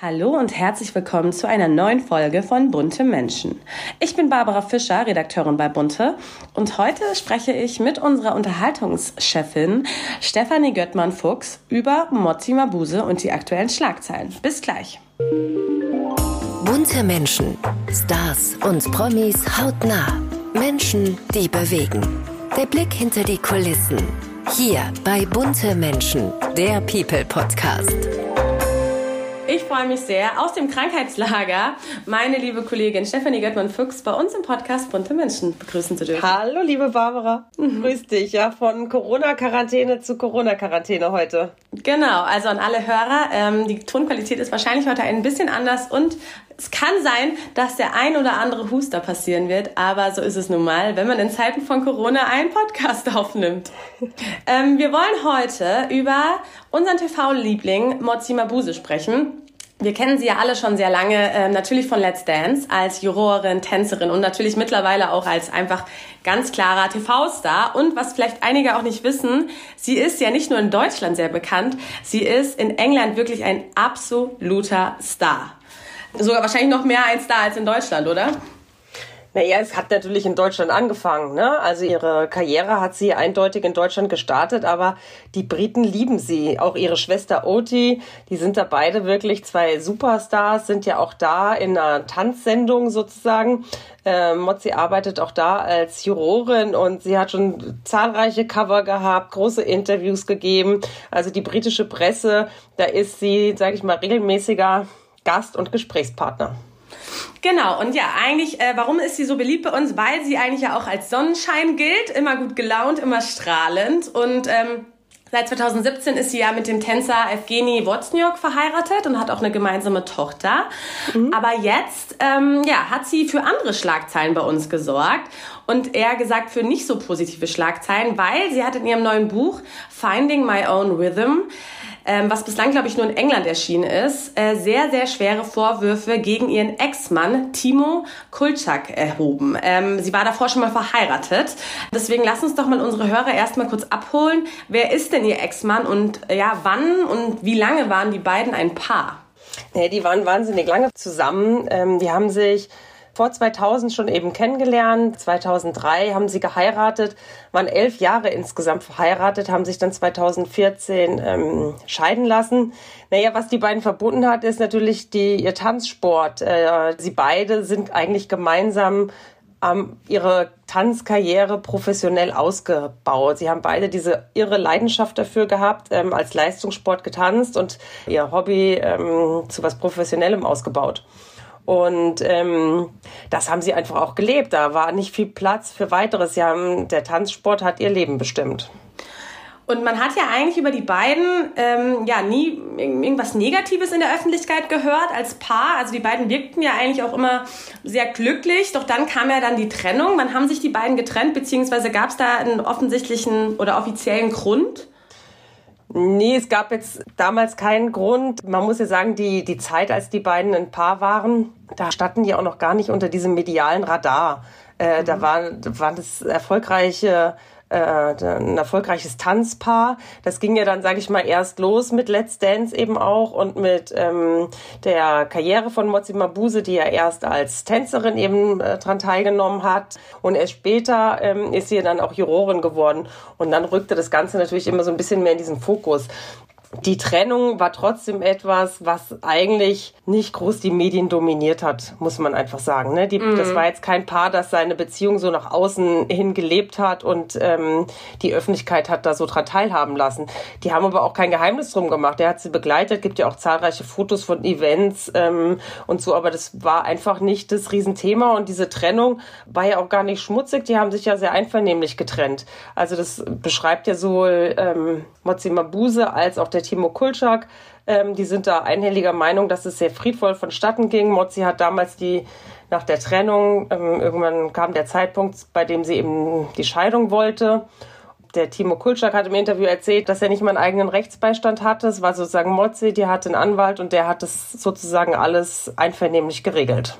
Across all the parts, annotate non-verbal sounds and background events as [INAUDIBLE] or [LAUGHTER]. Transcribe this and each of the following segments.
Hallo und herzlich willkommen zu einer neuen Folge von Bunte Menschen. Ich bin Barbara Fischer, Redakteurin bei Bunte und heute spreche ich mit unserer Unterhaltungschefin Stefanie Göttmann-Fuchs über Mozzi Mabuse und die aktuellen Schlagzeilen. Bis gleich. Bunte Menschen, Stars und Promis hautnah. Menschen, die bewegen. Der Blick hinter die Kulissen. Hier bei Bunte Menschen, der People Podcast. Ich freue mich sehr, aus dem Krankheitslager meine liebe Kollegin Stefanie Göttmann-Fuchs bei uns im Podcast Bunte Menschen begrüßen zu dürfen. Hallo, liebe Barbara. Mhm. Grüß dich, ja, von Corona-Quarantäne zu Corona-Quarantäne heute. Genau, also an alle Hörer, ähm, die Tonqualität ist wahrscheinlich heute ein bisschen anders und es kann sein, dass der ein oder andere Huster passieren wird, aber so ist es nun mal, wenn man in Zeiten von Corona einen Podcast [LAUGHS] aufnimmt. ähm, wir wollen heute über unseren TV-Liebling Mozi Mabuse sprechen. Wir kennen sie ja alle schon sehr lange, äh, natürlich von Let's Dance als Jurorin, Tänzerin und natürlich mittlerweile auch als einfach ganz klarer TV-Star. Und was vielleicht einige auch nicht wissen, sie ist ja nicht nur in Deutschland sehr bekannt, sie ist in England wirklich ein absoluter Star. Sogar wahrscheinlich noch mehr ein Star als in Deutschland, oder? Naja, es hat natürlich in Deutschland angefangen. Ne? Also ihre Karriere hat sie eindeutig in Deutschland gestartet, aber die Briten lieben sie. Auch ihre Schwester Oti, die sind da beide wirklich zwei Superstars, sind ja auch da in einer Tanzsendung sozusagen. Äh, Mozzi arbeitet auch da als Jurorin und sie hat schon zahlreiche Cover gehabt, große Interviews gegeben. Also die britische Presse, da ist sie, sage ich mal, regelmäßiger Gast und Gesprächspartner. Genau, und ja, eigentlich, äh, warum ist sie so beliebt bei uns? Weil sie eigentlich ja auch als Sonnenschein gilt, immer gut gelaunt, immer strahlend und ähm, Seit 2017 ist sie ja mit dem Tänzer Evgeny Wozniak verheiratet und hat auch eine gemeinsame Tochter. Mhm. Aber jetzt ähm, ja, hat sie für andere Schlagzeilen bei uns gesorgt und eher gesagt für nicht so positive Schlagzeilen, weil sie hat in ihrem neuen Buch Finding My Own Rhythm ähm, was bislang, glaube ich, nur in England erschienen ist, äh, sehr, sehr schwere Vorwürfe gegen ihren Ex-Mann Timo Kulczak erhoben. Ähm, sie war davor schon mal verheiratet. Deswegen lass uns doch mal unsere Hörer erstmal kurz abholen. Wer ist denn ihr Ex-Mann und ja, wann und wie lange waren die beiden ein Paar? Ja, die waren wahnsinnig lange zusammen. Ähm, die haben sich vor 2000 schon eben kennengelernt. 2003 haben sie geheiratet, waren elf Jahre insgesamt verheiratet, haben sich dann 2014 ähm, scheiden lassen. Naja, was die beiden verbunden hat, ist natürlich die, ihr Tanzsport. Äh, sie beide sind eigentlich gemeinsam ähm, ihre Tanzkarriere professionell ausgebaut. Sie haben beide diese irre Leidenschaft dafür gehabt, ähm, als Leistungssport getanzt und ihr Hobby ähm, zu was Professionellem ausgebaut. Und ähm, das haben sie einfach auch gelebt. Da war nicht viel Platz für weiteres. Sie haben, der Tanzsport hat ihr Leben bestimmt. Und man hat ja eigentlich über die beiden ähm, ja nie irgendwas Negatives in der Öffentlichkeit gehört als Paar. Also die beiden wirkten ja eigentlich auch immer sehr glücklich. Doch dann kam ja dann die Trennung. Wann haben sich die beiden getrennt? Beziehungsweise gab es da einen offensichtlichen oder offiziellen Grund? Nee, es gab jetzt damals keinen Grund. Man muss ja sagen, die, die Zeit, als die beiden ein Paar waren, da standen die auch noch gar nicht unter diesem medialen Radar. Äh, mhm. Da waren, waren das erfolgreiche äh, ein erfolgreiches Tanzpaar. Das ging ja dann, sage ich mal, erst los mit Let's Dance eben auch und mit ähm, der Karriere von Mozi Mabuse, die ja erst als Tänzerin eben äh, dran teilgenommen hat. Und erst später ähm, ist sie dann auch Jurorin geworden. Und dann rückte das Ganze natürlich immer so ein bisschen mehr in diesen Fokus die Trennung war trotzdem etwas, was eigentlich nicht groß die Medien dominiert hat, muss man einfach sagen. Ne? Die, mhm. Das war jetzt kein Paar, das seine Beziehung so nach außen hin gelebt hat und ähm, die Öffentlichkeit hat da so dran teilhaben lassen. Die haben aber auch kein Geheimnis drum gemacht. Der hat sie begleitet, gibt ja auch zahlreiche Fotos von Events ähm, und so, aber das war einfach nicht das Riesenthema und diese Trennung war ja auch gar nicht schmutzig. Die haben sich ja sehr einvernehmlich getrennt. Also das beschreibt ja sowohl ähm, Mozi Mabuse als auch der Timo Kulczak. Ähm, die sind da einhelliger Meinung, dass es sehr friedvoll vonstatten ging. Mozi hat damals die nach der Trennung, ähm, irgendwann kam der Zeitpunkt, bei dem sie eben die Scheidung wollte. Der Timo Kulczak hat im Interview erzählt, dass er nicht mal einen eigenen Rechtsbeistand hatte. Es war sozusagen Mozi, die hatte einen Anwalt und der hat das sozusagen alles einvernehmlich geregelt.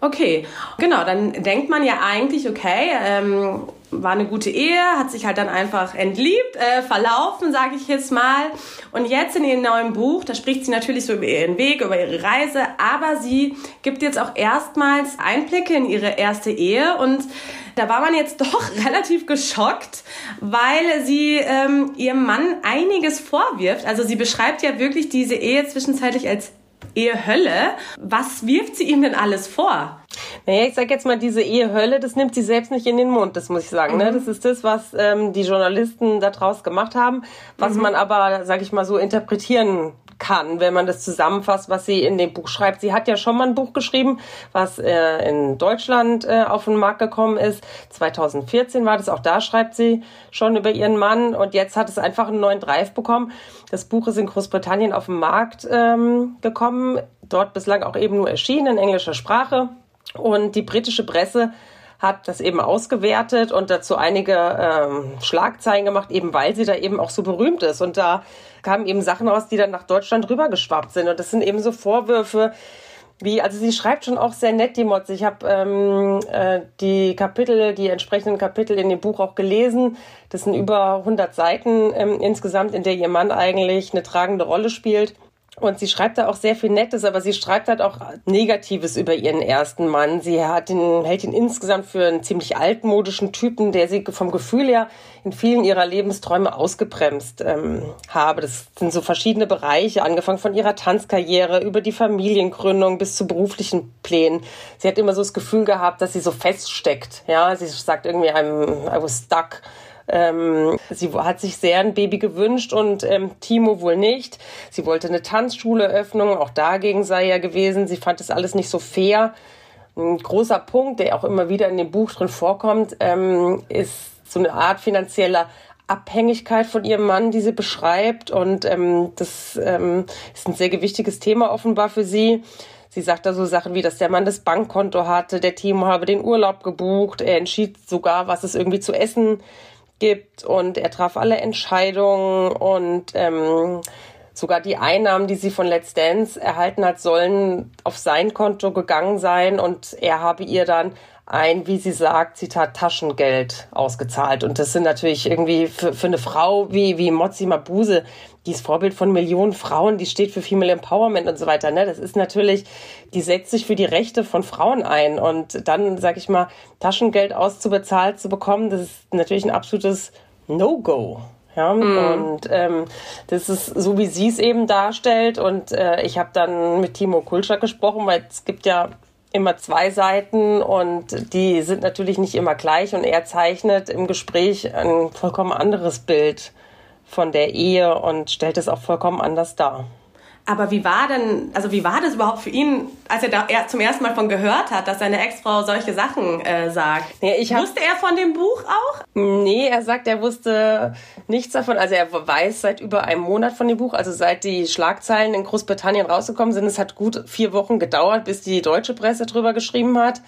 Okay, genau, dann denkt man ja eigentlich, okay, ähm, war eine gute Ehe, hat sich halt dann einfach entliebt, äh, verlaufen, sage ich jetzt mal. Und jetzt in ihrem neuen Buch, da spricht sie natürlich so über ihren Weg, über ihre Reise, aber sie gibt jetzt auch erstmals Einblicke in ihre erste Ehe und da war man jetzt [LAUGHS] doch relativ geschockt, weil sie ähm, ihrem Mann einiges vorwirft. Also sie beschreibt ja wirklich diese Ehe zwischenzeitlich als Ehehölle. Was wirft sie ihm denn alles vor? Naja, ich sag jetzt mal, diese Ehehölle, das nimmt sie selbst nicht in den Mund, das muss ich sagen. Ne? Mhm. Das ist das, was ähm, die Journalisten daraus gemacht haben, was mhm. man aber, sag ich mal, so interpretieren kann, wenn man das zusammenfasst, was sie in dem Buch schreibt. Sie hat ja schon mal ein Buch geschrieben, was äh, in Deutschland äh, auf den Markt gekommen ist. 2014 war das, auch da schreibt sie schon über ihren Mann und jetzt hat es einfach einen neuen Drive bekommen. Das Buch ist in Großbritannien auf den Markt ähm, gekommen, dort bislang auch eben nur erschienen in englischer Sprache und die britische Presse hat das eben ausgewertet und dazu einige ähm, Schlagzeilen gemacht, eben weil sie da eben auch so berühmt ist. Und da kamen eben Sachen raus, die dann nach Deutschland rübergeschwappt sind. Und das sind eben so Vorwürfe, wie, also sie schreibt schon auch sehr nett, die Motze. Ich habe ähm, äh, die Kapitel, die entsprechenden Kapitel in dem Buch auch gelesen. Das sind über 100 Seiten ähm, insgesamt, in der ihr Mann eigentlich eine tragende Rolle spielt. Und sie schreibt da auch sehr viel Nettes, aber sie schreibt halt auch Negatives über ihren ersten Mann. Sie hat ihn, hält ihn insgesamt für einen ziemlich altmodischen Typen, der sie vom Gefühl her in vielen ihrer Lebensträume ausgebremst ähm, habe. Das sind so verschiedene Bereiche, angefangen von ihrer Tanzkarriere über die Familiengründung bis zu beruflichen Plänen. Sie hat immer so das Gefühl gehabt, dass sie so feststeckt. Ja, sie sagt irgendwie, I'm, I was stuck ähm, sie hat sich sehr ein Baby gewünscht und ähm, Timo wohl nicht. Sie wollte eine Tanzschule öffnen, auch dagegen sei er gewesen. Sie fand es alles nicht so fair. Ein großer Punkt, der auch immer wieder in dem Buch drin vorkommt, ähm, ist so eine Art finanzieller Abhängigkeit von ihrem Mann, die sie beschreibt. Und ähm, das ähm, ist ein sehr gewichtiges Thema offenbar für sie. Sie sagt da so Sachen wie, dass der Mann das Bankkonto hatte, der Timo habe den Urlaub gebucht, er entschied sogar, was es irgendwie zu essen gibt und er traf alle Entscheidungen und ähm, sogar die Einnahmen, die sie von Let's Dance erhalten hat, sollen auf sein Konto gegangen sein und er habe ihr dann ein, wie sie sagt, Zitat, Taschengeld ausgezahlt. Und das sind natürlich irgendwie für, für eine Frau wie, wie Mozzi Mabuse, die ist Vorbild von Millionen Frauen, die steht für Female Empowerment und so weiter. Ne? Das ist natürlich, die setzt sich für die Rechte von Frauen ein. Und dann, sag ich mal, Taschengeld auszubezahlt zu bekommen, das ist natürlich ein absolutes No-Go. Ja, mm. und ähm, das ist so, wie sie es eben darstellt. Und äh, ich habe dann mit Timo Kulschak gesprochen, weil es gibt ja immer zwei Seiten und die sind natürlich nicht immer gleich und er zeichnet im Gespräch ein vollkommen anderes Bild von der Ehe und stellt es auch vollkommen anders dar. Aber wie war denn, also wie war das überhaupt für ihn, als er da er zum ersten Mal von gehört hat, dass seine Ex-Frau solche Sachen äh, sagt? Ja, ich hab, wusste er von dem Buch auch? Nee, er sagt, er wusste nichts davon. Also er weiß seit über einem Monat von dem Buch, also seit die Schlagzeilen in Großbritannien rausgekommen sind. Es hat gut vier Wochen gedauert, bis die deutsche Presse drüber geschrieben hat.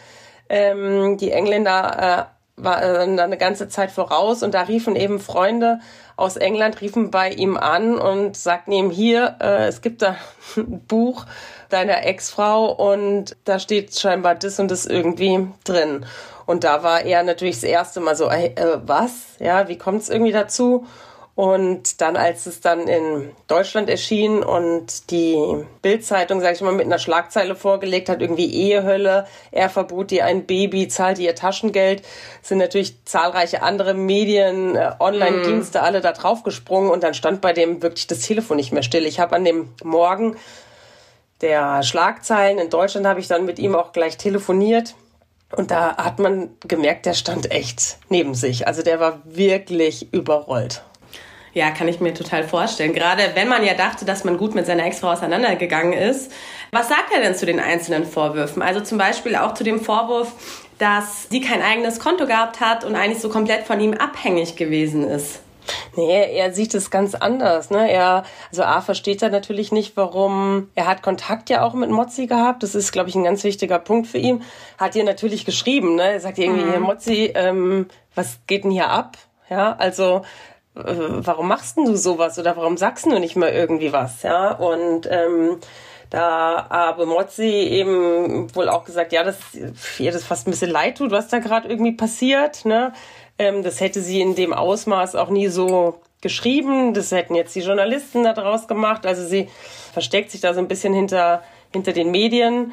Ähm, die Engländer äh, waren da eine ganze Zeit voraus und da riefen eben Freunde aus England riefen bei ihm an und sagten ihm hier, äh, es gibt da ein Buch deiner Ex-Frau und da steht scheinbar das und das irgendwie drin. Und da war er natürlich das erste Mal so, äh, was? Ja, wie kommt es irgendwie dazu? Und dann, als es dann in Deutschland erschien und die Bildzeitung, sag ich mal, mit einer Schlagzeile vorgelegt hat, irgendwie Ehehölle, er verbot ihr ein Baby, zahlte ihr Taschengeld, sind natürlich zahlreiche andere Medien, äh, Online-Dienste alle da draufgesprungen und dann stand bei dem wirklich das Telefon nicht mehr still. Ich habe an dem Morgen der Schlagzeilen in Deutschland habe ich dann mit ihm auch gleich telefoniert. Und da hat man gemerkt, der stand echt neben sich. Also der war wirklich überrollt. Ja, kann ich mir total vorstellen. Gerade wenn man ja dachte, dass man gut mit seiner Ex-Frau auseinandergegangen ist. Was sagt er denn zu den einzelnen Vorwürfen? Also zum Beispiel auch zu dem Vorwurf, dass sie kein eigenes Konto gehabt hat und eigentlich so komplett von ihm abhängig gewesen ist. Nee, er sieht es ganz anders. Ne? Er, also A versteht er natürlich nicht, warum. Er hat Kontakt ja auch mit Mozzi gehabt. Das ist, glaube ich, ein ganz wichtiger Punkt für ihn. Hat ihr natürlich geschrieben. Ne? Er sagt irgendwie, mhm. Mozzi, ähm, was geht denn hier ab? Ja, also warum machst denn du sowas oder warum sagst du nicht mal irgendwie was, ja? Und ähm, da habe Mozzi eben wohl auch gesagt, ja, dass ihr das fast ein bisschen leid tut, was da gerade irgendwie passiert, ne? Ähm, das hätte sie in dem Ausmaß auch nie so geschrieben. Das hätten jetzt die Journalisten da draus gemacht. Also sie versteckt sich da so ein bisschen hinter, hinter den Medien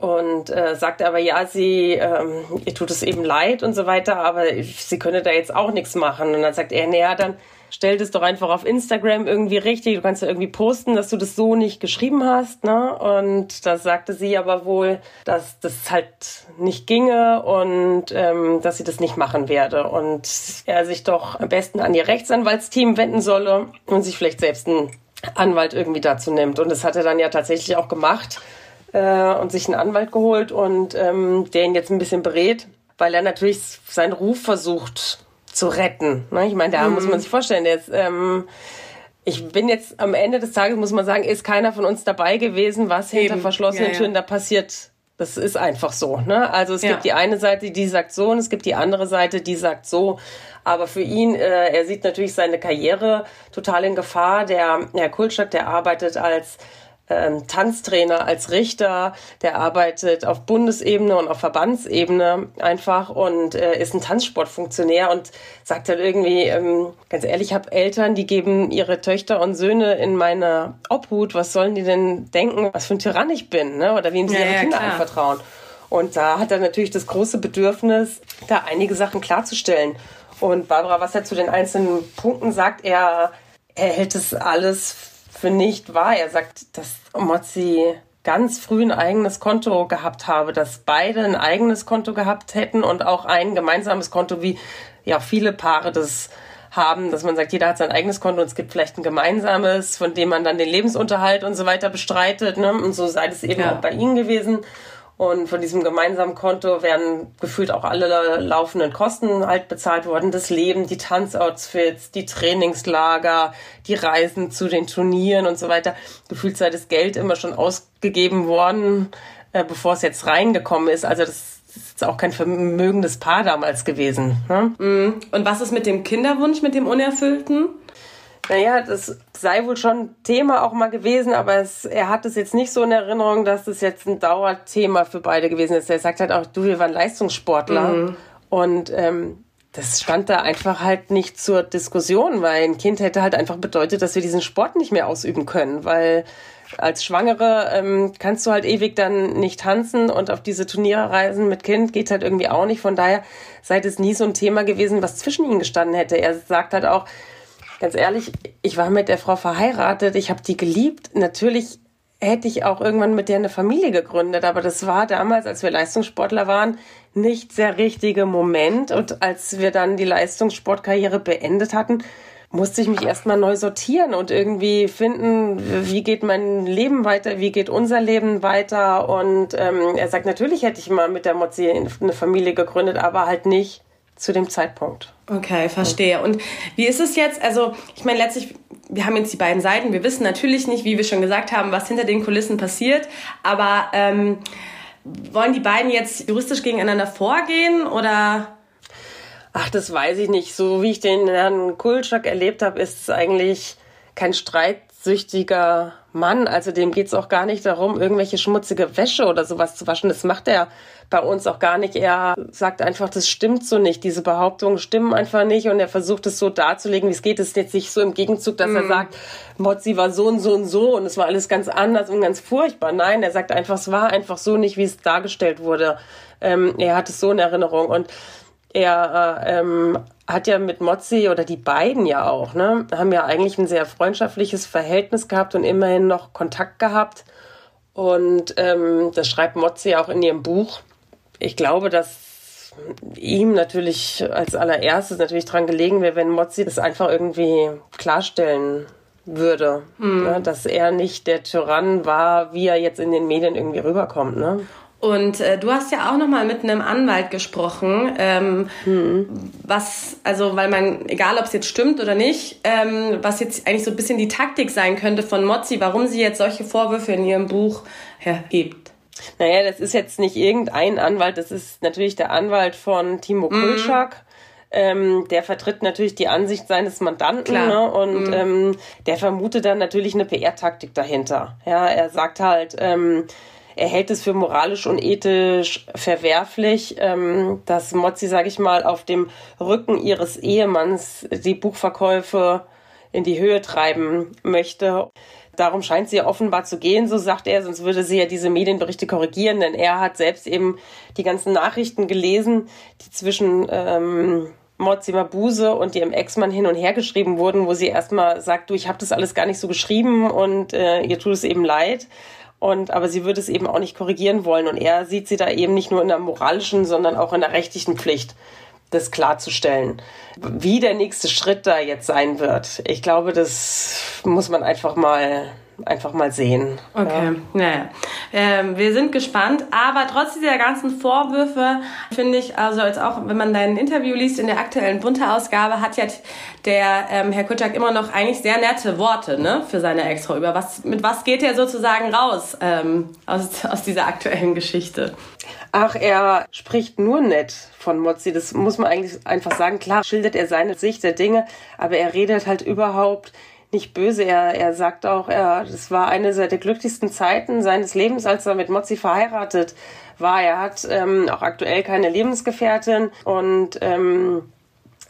und äh, sagt aber ja, sie ähm, ihr tut es eben leid und so weiter, aber sie könne da jetzt auch nichts machen. Und dann sagt er, naja, dann stell das doch einfach auf Instagram irgendwie richtig. Du kannst ja irgendwie posten, dass du das so nicht geschrieben hast. Ne? Und da sagte sie aber wohl, dass das halt nicht ginge und ähm, dass sie das nicht machen werde. Und er sich doch am besten an ihr Rechtsanwaltsteam wenden solle und sich vielleicht selbst einen Anwalt irgendwie dazu nimmt. Und das hat er dann ja tatsächlich auch gemacht äh, und sich einen Anwalt geholt und ähm, der ihn jetzt ein bisschen berät, weil er natürlich seinen Ruf versucht zu retten. Ne? Ich meine, da mhm. muss man sich vorstellen, der ist, ähm, ich bin jetzt am Ende des Tages, muss man sagen, ist keiner von uns dabei gewesen, was Eben. hinter verschlossenen ja, ja. Türen da passiert. Das ist einfach so. Ne? Also es ja. gibt die eine Seite, die sagt so und es gibt die andere Seite, die sagt so. Aber für ihn, äh, er sieht natürlich seine Karriere total in Gefahr. Der Herr Kulschak, der arbeitet als ähm, Tanztrainer, als Richter, der arbeitet auf Bundesebene und auf Verbandsebene einfach und äh, ist ein Tanzsportfunktionär und sagt halt irgendwie, ähm, ganz ehrlich, ich habe Eltern, die geben ihre Töchter und Söhne in meine Obhut. Was sollen die denn denken, was für ein Tyrann ich bin, ne? Oder wem sie ja, ihre ja, Kinder klar. anvertrauen? Und da hat er natürlich das große Bedürfnis, da einige Sachen klarzustellen. Und Barbara, was er zu den einzelnen Punkten sagt, er, er hält es alles für nicht wahr. Er sagt, dass Mozzi ganz früh ein eigenes Konto gehabt habe, dass beide ein eigenes Konto gehabt hätten und auch ein gemeinsames Konto, wie ja viele Paare das haben, dass man sagt, jeder hat sein eigenes Konto und es gibt vielleicht ein gemeinsames, von dem man dann den Lebensunterhalt und so weiter bestreitet. Ne? Und so sei es eben ja. auch bei ihnen gewesen. Und von diesem gemeinsamen Konto werden gefühlt auch alle laufenden Kosten halt bezahlt worden. Das Leben, die Tanzoutfits, die Trainingslager, die Reisen zu den Turnieren und so weiter. Gefühlt sei das Geld immer schon ausgegeben worden, äh, bevor es jetzt reingekommen ist. Also das ist auch kein vermögendes Paar damals gewesen. Ne? Mhm. Und was ist mit dem Kinderwunsch, mit dem Unerfüllten? Naja, das sei wohl schon Thema auch mal gewesen, aber es, er hat es jetzt nicht so in Erinnerung, dass das jetzt ein Dauerthema für beide gewesen ist. Er sagt halt auch, du, wir waren Leistungssportler mhm. und ähm, das stand da einfach halt nicht zur Diskussion, weil ein Kind hätte halt einfach bedeutet, dass wir diesen Sport nicht mehr ausüben können, weil als Schwangere ähm, kannst du halt ewig dann nicht tanzen und auf diese Turnierreisen mit Kind geht halt irgendwie auch nicht. Von daher sei es nie so ein Thema gewesen, was zwischen ihnen gestanden hätte. Er sagt halt auch, ganz ehrlich, ich war mit der Frau verheiratet, ich habe die geliebt. Natürlich hätte ich auch irgendwann mit der eine Familie gegründet, aber das war damals, als wir Leistungssportler waren, nicht der richtige Moment. Und als wir dann die Leistungssportkarriere beendet hatten, musste ich mich erstmal neu sortieren und irgendwie finden, wie geht mein Leben weiter, wie geht unser Leben weiter. Und ähm, er sagt, natürlich hätte ich mal mit der Mozi eine Familie gegründet, aber halt nicht zu dem Zeitpunkt. Okay, verstehe. Und wie ist es jetzt? Also, ich meine, letztlich, wir haben jetzt die beiden Seiten. Wir wissen natürlich nicht, wie wir schon gesagt haben, was hinter den Kulissen passiert. Aber ähm, wollen die beiden jetzt juristisch gegeneinander vorgehen oder? Ach, das weiß ich nicht. So wie ich den Herrn Kulczak erlebt habe, ist es eigentlich kein streitsüchtiger Mann. Also dem geht es auch gar nicht darum, irgendwelche schmutzige Wäsche oder sowas zu waschen. Das macht er bei uns auch gar nicht. Er sagt einfach, das stimmt so nicht. Diese Behauptungen stimmen einfach nicht und er versucht es so darzulegen, wie es geht. Es ist jetzt nicht so im Gegenzug, dass mm. er sagt, Mozzi war so und so und so und es war alles ganz anders und ganz furchtbar. Nein, er sagt einfach, es war einfach so nicht, wie es dargestellt wurde. Ähm, er hat es so in Erinnerung und er äh, ähm, hat ja mit Mozzi oder die beiden ja auch, ne, haben ja eigentlich ein sehr freundschaftliches Verhältnis gehabt und immerhin noch Kontakt gehabt. Und ähm, das schreibt Mozzi auch in ihrem Buch ich glaube, dass ihm natürlich als allererstes natürlich dran gelegen wäre, wenn Mozzi das einfach irgendwie klarstellen würde, mhm. ne? dass er nicht der Tyrann war, wie er jetzt in den Medien irgendwie rüberkommt. Ne? Und äh, du hast ja auch noch mal mit einem Anwalt gesprochen, ähm, mhm. was, also weil man, egal ob es jetzt stimmt oder nicht, ähm, was jetzt eigentlich so ein bisschen die Taktik sein könnte von Mozzi, warum sie jetzt solche Vorwürfe in ihrem Buch erhebt. Naja, das ist jetzt nicht irgendein Anwalt, das ist natürlich der Anwalt von Timo mhm. Kulczak. Ähm, der vertritt natürlich die Ansicht seines Mandanten ne? und mhm. ähm, der vermutet dann natürlich eine PR-Taktik dahinter. Ja, er sagt halt, ähm, er hält es für moralisch und ethisch verwerflich, ähm, dass Mozzi, sage ich mal, auf dem Rücken ihres Ehemanns die Buchverkäufe in die Höhe treiben möchte. Darum scheint sie ja offenbar zu gehen, so sagt er, sonst würde sie ja diese Medienberichte korrigieren, denn er hat selbst eben die ganzen Nachrichten gelesen, die zwischen ähm, Mozzi Mabuse und ihrem Ex-Mann hin und her geschrieben wurden, wo sie erstmal sagt, du, ich habe das alles gar nicht so geschrieben und äh, ihr tut es eben leid. Und aber sie würde es eben auch nicht korrigieren wollen. Und er sieht sie da eben nicht nur in der moralischen, sondern auch in der rechtlichen Pflicht, das klarzustellen. Wie der nächste Schritt da jetzt sein wird, ich glaube, das muss man einfach mal einfach mal sehen. Okay, ja. naja. Ähm, wir sind gespannt, aber trotz dieser ganzen Vorwürfe finde ich, also jetzt auch, wenn man dein Interview liest in der aktuellen Bunte-Ausgabe, hat ja der ähm, Herr Kutschak immer noch eigentlich sehr nette Worte ne, für seine Ex-Frau. Über was, mit was geht er sozusagen raus ähm, aus, aus dieser aktuellen Geschichte? Ach, er spricht nur nett von Mozzi. Das muss man eigentlich einfach sagen. Klar schildert er seine Sicht der Dinge, aber er redet halt überhaupt nicht böse. Er, er sagt auch, er, das war eine der glücklichsten Zeiten seines Lebens, als er mit Mozzi verheiratet war. Er hat ähm, auch aktuell keine Lebensgefährtin und ähm,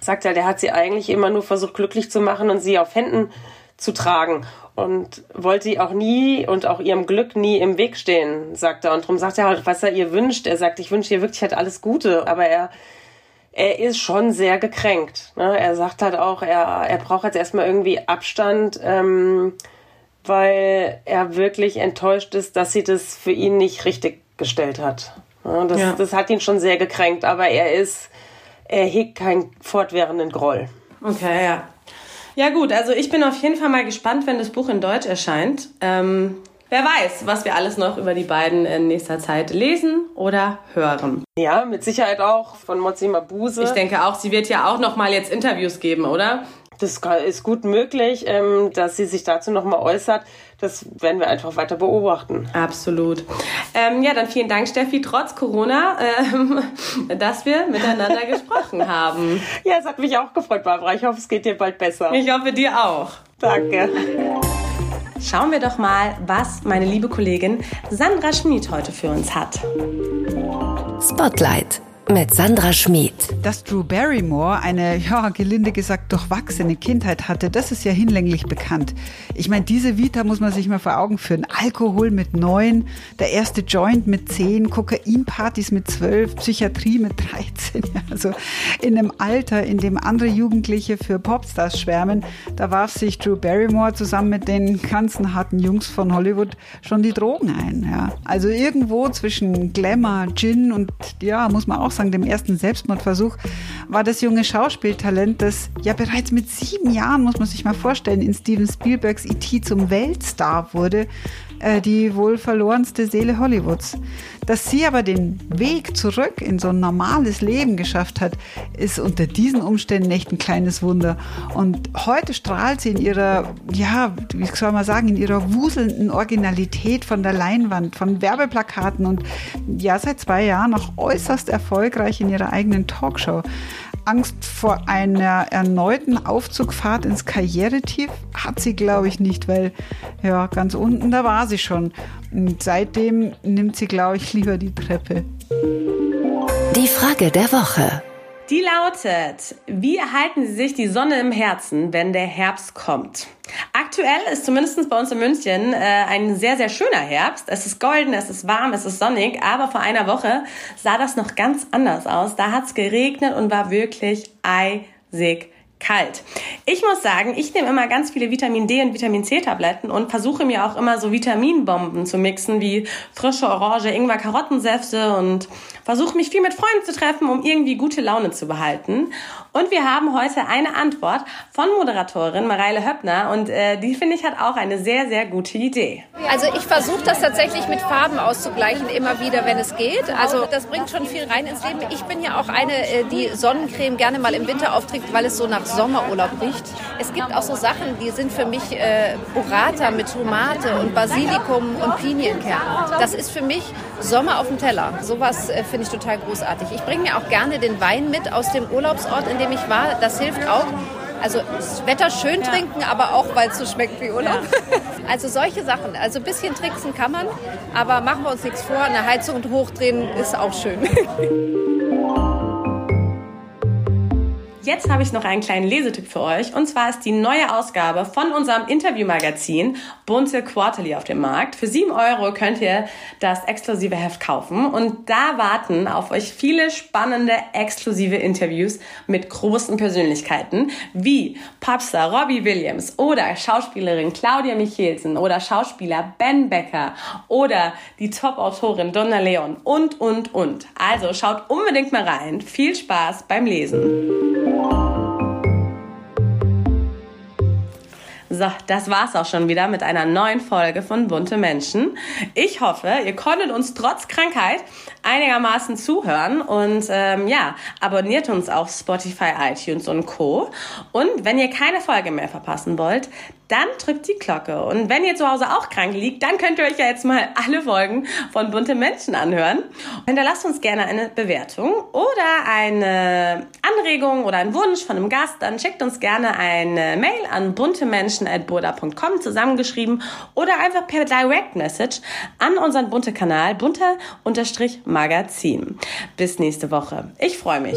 sagt halt, er hat sie eigentlich immer nur versucht, glücklich zu machen und sie auf Händen zu tragen und wollte sie auch nie und auch ihrem Glück nie im Weg stehen, sagt er. Und darum sagt er halt, was er ihr wünscht. Er sagt, ich wünsche ihr wirklich halt alles Gute, aber er er ist schon sehr gekränkt. Ne? Er sagt halt auch, er, er braucht jetzt erstmal irgendwie Abstand, ähm, weil er wirklich enttäuscht ist, dass sie das für ihn nicht richtig gestellt hat. Ne? Das, ja. das hat ihn schon sehr gekränkt, aber er ist, er hegt keinen fortwährenden Groll. Okay, ja. Ja gut, also ich bin auf jeden Fall mal gespannt, wenn das Buch in Deutsch erscheint. Ähm, Wer weiß, was wir alles noch über die beiden in nächster Zeit lesen oder hören. Ja, mit Sicherheit auch von Mozzi Mabuse. Ich denke auch, sie wird ja auch noch mal jetzt Interviews geben, oder? Das ist gut möglich, ähm, dass sie sich dazu noch mal äußert. Das werden wir einfach weiter beobachten. Absolut. Ähm, ja, dann vielen Dank, Steffi, trotz Corona, ähm, [LAUGHS] dass wir miteinander [LAUGHS] gesprochen haben. Ja, es hat mich auch gefreut, Barbara. Ich hoffe, es geht dir bald besser. Ich hoffe, dir auch. Danke. Schauen wir doch mal, was meine liebe Kollegin Sandra Schmid heute für uns hat. Spotlight mit Sandra Schmid. Dass Drew Barrymore eine, ja, gelinde gesagt, durchwachsene Kindheit hatte, das ist ja hinlänglich bekannt. Ich meine, diese Vita muss man sich mal vor Augen führen. Alkohol mit neun, der erste Joint mit zehn, Kokainpartys mit zwölf, Psychiatrie mit 13. Ja, [LAUGHS] also in einem Alter, in dem andere Jugendliche für Popstars schwärmen, da warf sich Drew Barrymore zusammen mit den ganzen harten Jungs von Hollywood schon die Drogen ein. Ja. Also irgendwo zwischen Glamour, Gin und, ja, muss man auch sagen, dem ersten Selbstmordversuch, war das junge Schauspieltalent, das ja bereits mit sieben Jahren, muss man sich mal vorstellen, in Steven Spielbergs E.T. zum Weltstar wurde, äh, die wohl verlorenste Seele Hollywoods. Dass sie aber den Weg zurück in so ein normales Leben geschafft hat, ist unter diesen Umständen echt ein kleines Wunder. Und heute strahlt sie in ihrer, ja, wie soll man sagen, in ihrer wuselnden Originalität von der Leinwand, von Werbeplakaten und ja, seit zwei Jahren auch äußerst erfolgreich in ihrer eigenen Talkshow. Angst vor einer erneuten Aufzugfahrt ins Karrieretief hat sie, glaube ich, nicht, weil ja, ganz unten, da war sie schon. Und seitdem nimmt sie, glaube ich, lieber die Treppe. Die Frage der Woche. Die lautet, wie erhalten Sie sich die Sonne im Herzen, wenn der Herbst kommt? Aktuell ist zumindest bei uns in München äh, ein sehr, sehr schöner Herbst. Es ist golden, es ist warm, es ist sonnig, aber vor einer Woche sah das noch ganz anders aus. Da hat es geregnet und war wirklich eisig kalt. Ich muss sagen, ich nehme immer ganz viele Vitamin D und Vitamin C Tabletten und versuche mir auch immer so Vitaminbomben zu mixen, wie frische Orange, Ingwer, Karottensäfte und versuche mich viel mit Freunden zu treffen, um irgendwie gute Laune zu behalten. Und wir haben heute eine Antwort von Moderatorin Mareile Höppner und äh, die finde ich hat auch eine sehr, sehr gute Idee. Also ich versuche das tatsächlich mit Farben auszugleichen, immer wieder, wenn es geht. Also das bringt schon viel rein ins Leben. Ich bin ja auch eine, äh, die Sonnencreme gerne mal im Winter aufträgt, weil es so nach Sommerurlaub riecht. Es gibt auch so Sachen, die sind für mich äh, Burrata mit Tomate und Basilikum und Pinienkern. Das ist für mich Sommer auf dem Teller. Sowas äh, finde ich total großartig. Ich bringe mir auch gerne den Wein mit aus dem Urlaubsort, in dem ich war. Das hilft auch Also das Wetter schön ja. trinken, aber auch, weil es so schmeckt wie Urlaub. Ja. [LAUGHS] Also solche Sachen. Also ein bisschen tricksen kann man, aber machen wir uns nichts vor. Eine Heizung hochdrehen ist auch schön. [LAUGHS] Jetzt habe ich noch einen kleinen Lesetipp für euch. Und zwar ist die neue Ausgabe von unserem Interviewmagazin Bunte Quarterly auf dem Markt. Für sieben Euro könnt ihr das exklusive Heft kaufen. Und da warten auf euch viele spannende exklusive Interviews mit großen Persönlichkeiten wie Popstar Robbie Williams oder Schauspielerin Claudia Michelsen oder Schauspieler Ben Becker oder die Top-Autorin Donna Leon und, und, und. Also schaut unbedingt mal rein. Viel Spaß beim Lesen. So, das war's auch schon wieder mit einer neuen Folge von Bunte Menschen. Ich hoffe, ihr konntet uns trotz Krankheit einigermaßen zuhören und ähm, ja, abonniert uns auf Spotify, iTunes und Co. Und wenn ihr keine Folge mehr verpassen wollt, dann drückt die Glocke. Und wenn ihr zu Hause auch krank liegt, dann könnt ihr euch ja jetzt mal alle Folgen von Bunte Menschen anhören. Hinterlasst uns gerne eine Bewertung oder eine Anregung oder einen Wunsch von einem Gast. Dann schickt uns gerne eine Mail an buntemenschen.burda.com zusammengeschrieben oder einfach per Direct Message an unseren Bunte-Kanal bunte-magazin. Bis nächste Woche. Ich freue mich.